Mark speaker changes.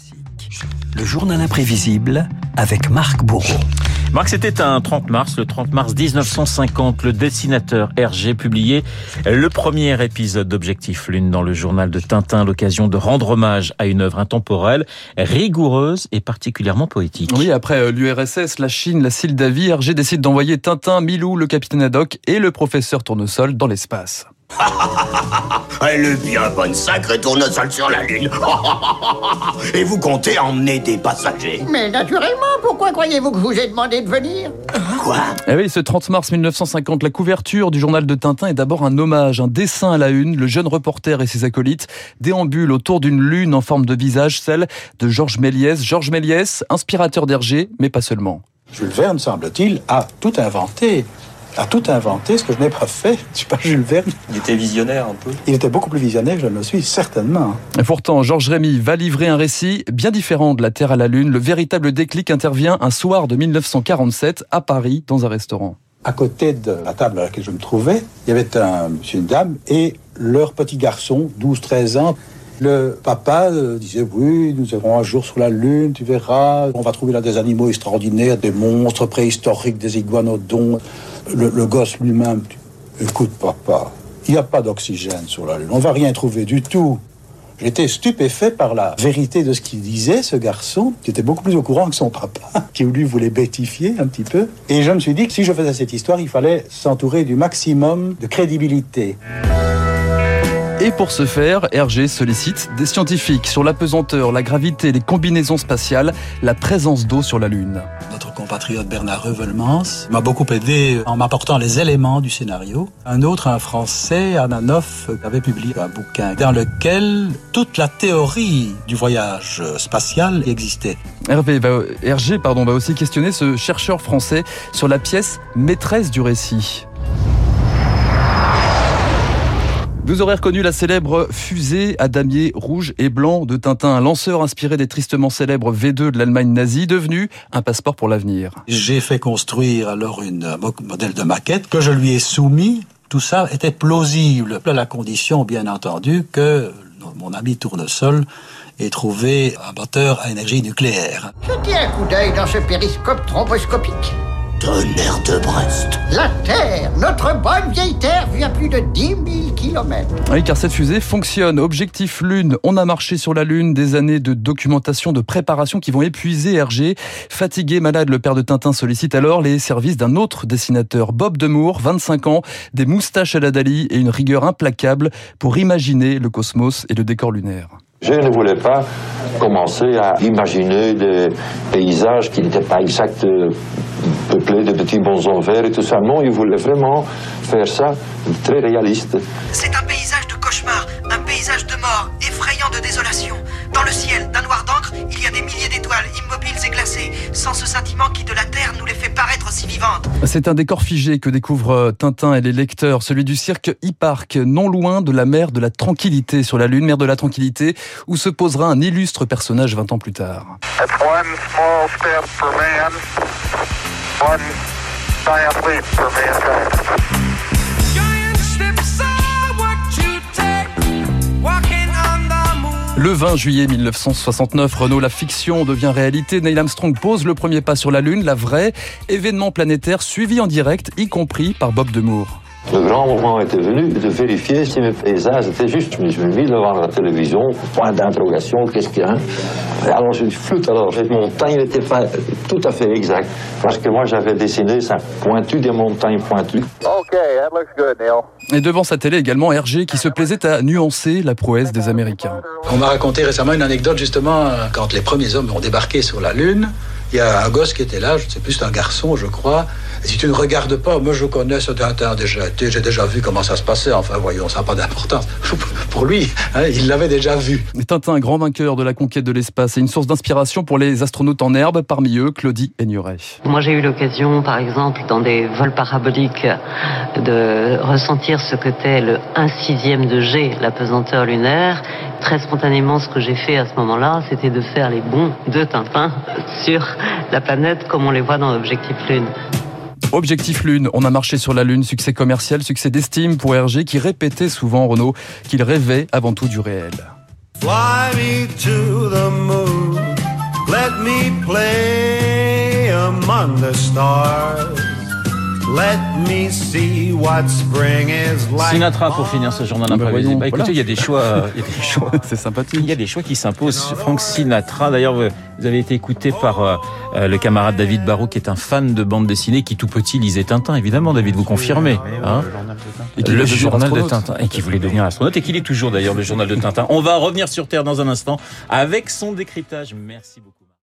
Speaker 1: Classique. Le journal imprévisible avec Marc Bourreau.
Speaker 2: Marc, c'était un 30 mars, le 30 mars 1950, le dessinateur Hergé publiait le premier épisode d'Objectif Lune dans le journal de Tintin, l'occasion de rendre hommage à une œuvre intemporelle, rigoureuse et particulièrement poétique.
Speaker 3: Oui, après euh, l'URSS, la Chine, la Sildavie, Hergé décide d'envoyer Tintin, Milou, le capitaine Haddock et le professeur Tournesol dans l'espace.
Speaker 4: Elle est bien bonne, sacrée tournesol sur la Lune. Et vous comptez emmener des passagers
Speaker 5: Mais naturellement, pourquoi croyez-vous que je vous ai demandé de venir?
Speaker 4: Quoi?
Speaker 3: Eh oui, ce 30 mars 1950, la couverture du journal de Tintin est d'abord un hommage, un dessin à la une. Le jeune reporter et ses acolytes déambulent autour d'une lune en forme de visage, celle de Georges Méliès. Georges Méliès, inspirateur d'Hergé, mais pas seulement.
Speaker 6: Jules Verne, semble-t-il, a tout inventé a tout inventé, ce que je n'ai pas fait. Je suis pas Jules Verne.
Speaker 7: Il était visionnaire un peu.
Speaker 6: Il était beaucoup plus visionnaire que je ne le suis, certainement.
Speaker 3: Et pourtant, Georges Rémy va livrer un récit bien différent de la Terre à la Lune. Le véritable déclic intervient un soir de 1947 à Paris, dans un restaurant.
Speaker 6: À côté de la table à laquelle je me trouvais, il y avait un monsieur et une dame et leur petit garçon, 12-13 ans. Le papa euh, disait oui, nous irons un jour sur la Lune, tu verras. On va trouver là des animaux extraordinaires, des monstres préhistoriques, des iguanodons. Le, gosse lui-même, écoute papa, il n'y a pas d'oxygène sur la Lune, on va rien trouver du tout. J'étais stupéfait par la vérité de ce qu'il disait, ce garçon, qui était beaucoup plus au courant que son papa, qui lui voulait bêtifier un petit peu. Et je me suis dit que si je faisais cette histoire, il fallait s'entourer du maximum de crédibilité.
Speaker 3: Et pour ce faire, Hergé sollicite des scientifiques sur la pesanteur, la gravité, les combinaisons spatiales, la présence d'eau sur la Lune.
Speaker 6: Notre compatriote Bernard Revelmans m'a beaucoup aidé en m'apportant les éléments du scénario. Un autre, un Français, Ananoff, avait publié un bouquin dans lequel toute la théorie du voyage spatial existait.
Speaker 3: Hervé va, Hergé pardon, va aussi questionner ce chercheur français sur la pièce maîtresse du récit. Vous aurez reconnu la célèbre fusée à damier rouge et blanc de Tintin, un lanceur inspiré des tristement célèbres V2 de l'Allemagne nazie, devenu un passeport pour l'avenir.
Speaker 6: J'ai fait construire alors une modèle de maquette que je lui ai soumis. Tout ça était plausible, à la condition, bien entendu, que mon ami Tournesol ait trouvé un moteur à énergie nucléaire.
Speaker 5: Jetez un coup d'œil dans ce périscope thromboscopique.
Speaker 4: Tonnerre de Brest.
Speaker 5: La Terre, notre bonne vieille Terre, vit à plus de 10 000 kilomètres.
Speaker 3: Oui, car cette fusée fonctionne. Objectif Lune, on a marché sur la Lune, des années de documentation, de préparation qui vont épuiser Hergé. Fatigué, malade, le père de Tintin sollicite alors les services d'un autre dessinateur, Bob Demour, 25 ans, des moustaches à la Dali et une rigueur implacable pour imaginer le cosmos et le décor lunaire.
Speaker 8: Je ne voulais pas commencer à imaginer des paysages qui n'étaient pas exacts, peuplés de petits bonsons verts et tout ça. Non, il voulait vraiment faire ça très réaliste.
Speaker 9: C'est un paysage de cauchemar, un paysage de mort, effrayant de désolation. Dans le ciel, d'un noir d'encre, il y a des milliers d'étoiles, immobiles et glacées, sans ce sentiment qui de la Terre nous les fait paraître si vivantes.
Speaker 3: C'est un décor figé que découvrent Tintin et les lecteurs, celui du cirque E-Park, non loin de la mer de la tranquillité sur la Lune, mer de la tranquillité, où se posera un illustre personnage 20 ans plus tard. Le 20 juillet 1969, Renault, la fiction devient réalité. Neil Armstrong pose le premier pas sur la Lune, la vraie, événement planétaire suivi en direct, y compris par Bob Demour.
Speaker 8: Le grand moment était venu de vérifier si mes paysages étaient justes. Je me suis mis devant la télévision, point d'interrogation, qu'est-ce qu'il y a Alors j'ai dit flûte, alors cette montagne n'était pas tout à fait exact. Parce que moi j'avais dessiné ça pointu des montagnes pointues.
Speaker 10: OK, that looks good, Neil.
Speaker 3: Et devant sa télé également, Hergé qui se plaisait à nuancer la prouesse des Américains.
Speaker 6: On m'a raconté récemment une anecdote justement quand les premiers hommes ont débarqué sur la Lune. Il y a un gosse qui était là, je ne sais plus, c'est un garçon, je crois. Si tu ne regardes pas, moi je connais ce Tintin déjà été, j'ai déjà vu comment ça se passait. Enfin, voyons, ça n'a pas d'importance. Pour lui, hein, il l'avait déjà vu.
Speaker 3: Tintin, grand vainqueur de la conquête de l'espace, et une source d'inspiration pour les astronautes en herbe, parmi eux, Claudie Aigneret.
Speaker 11: Moi, j'ai eu l'occasion, par exemple, dans des vols paraboliques, de ressentir ce que qu'était le 1 sixième de G, la pesanteur lunaire. Très spontanément, ce que j'ai fait à ce moment-là, c'était de faire les bons de Tintin sur la planète comme on les voit dans l'objectif Lune.
Speaker 3: Objectif Lune, on a marché sur la Lune, succès commercial, succès d'estime pour Hergé qui répétait souvent Renault qu'il rêvait avant tout du réel.
Speaker 12: Fly me to the moon.
Speaker 7: me play among the stars.
Speaker 2: Sinatra pour finir ce journal
Speaker 3: Bah,
Speaker 2: imprévisible.
Speaker 3: voyons,
Speaker 2: Bah, écoutez, il y a des choix, il y a des choix.
Speaker 3: C'est sympathique.
Speaker 2: Il y a des choix qui s'imposent. Frank Sinatra, d'ailleurs, vous avez été écouté par euh, euh, le camarade David Barrault, qui est un fan de bande dessinée, qui tout petit lisait Tintin, évidemment, David, vous confirmez. Hein
Speaker 3: qui
Speaker 2: le journal de. Tintin, et qui voulait devenir astronaute, et qu'il est toujours d'ailleurs le journal de Tintin. On va revenir sur Terre dans un instant avec son décryptage. Merci beaucoup.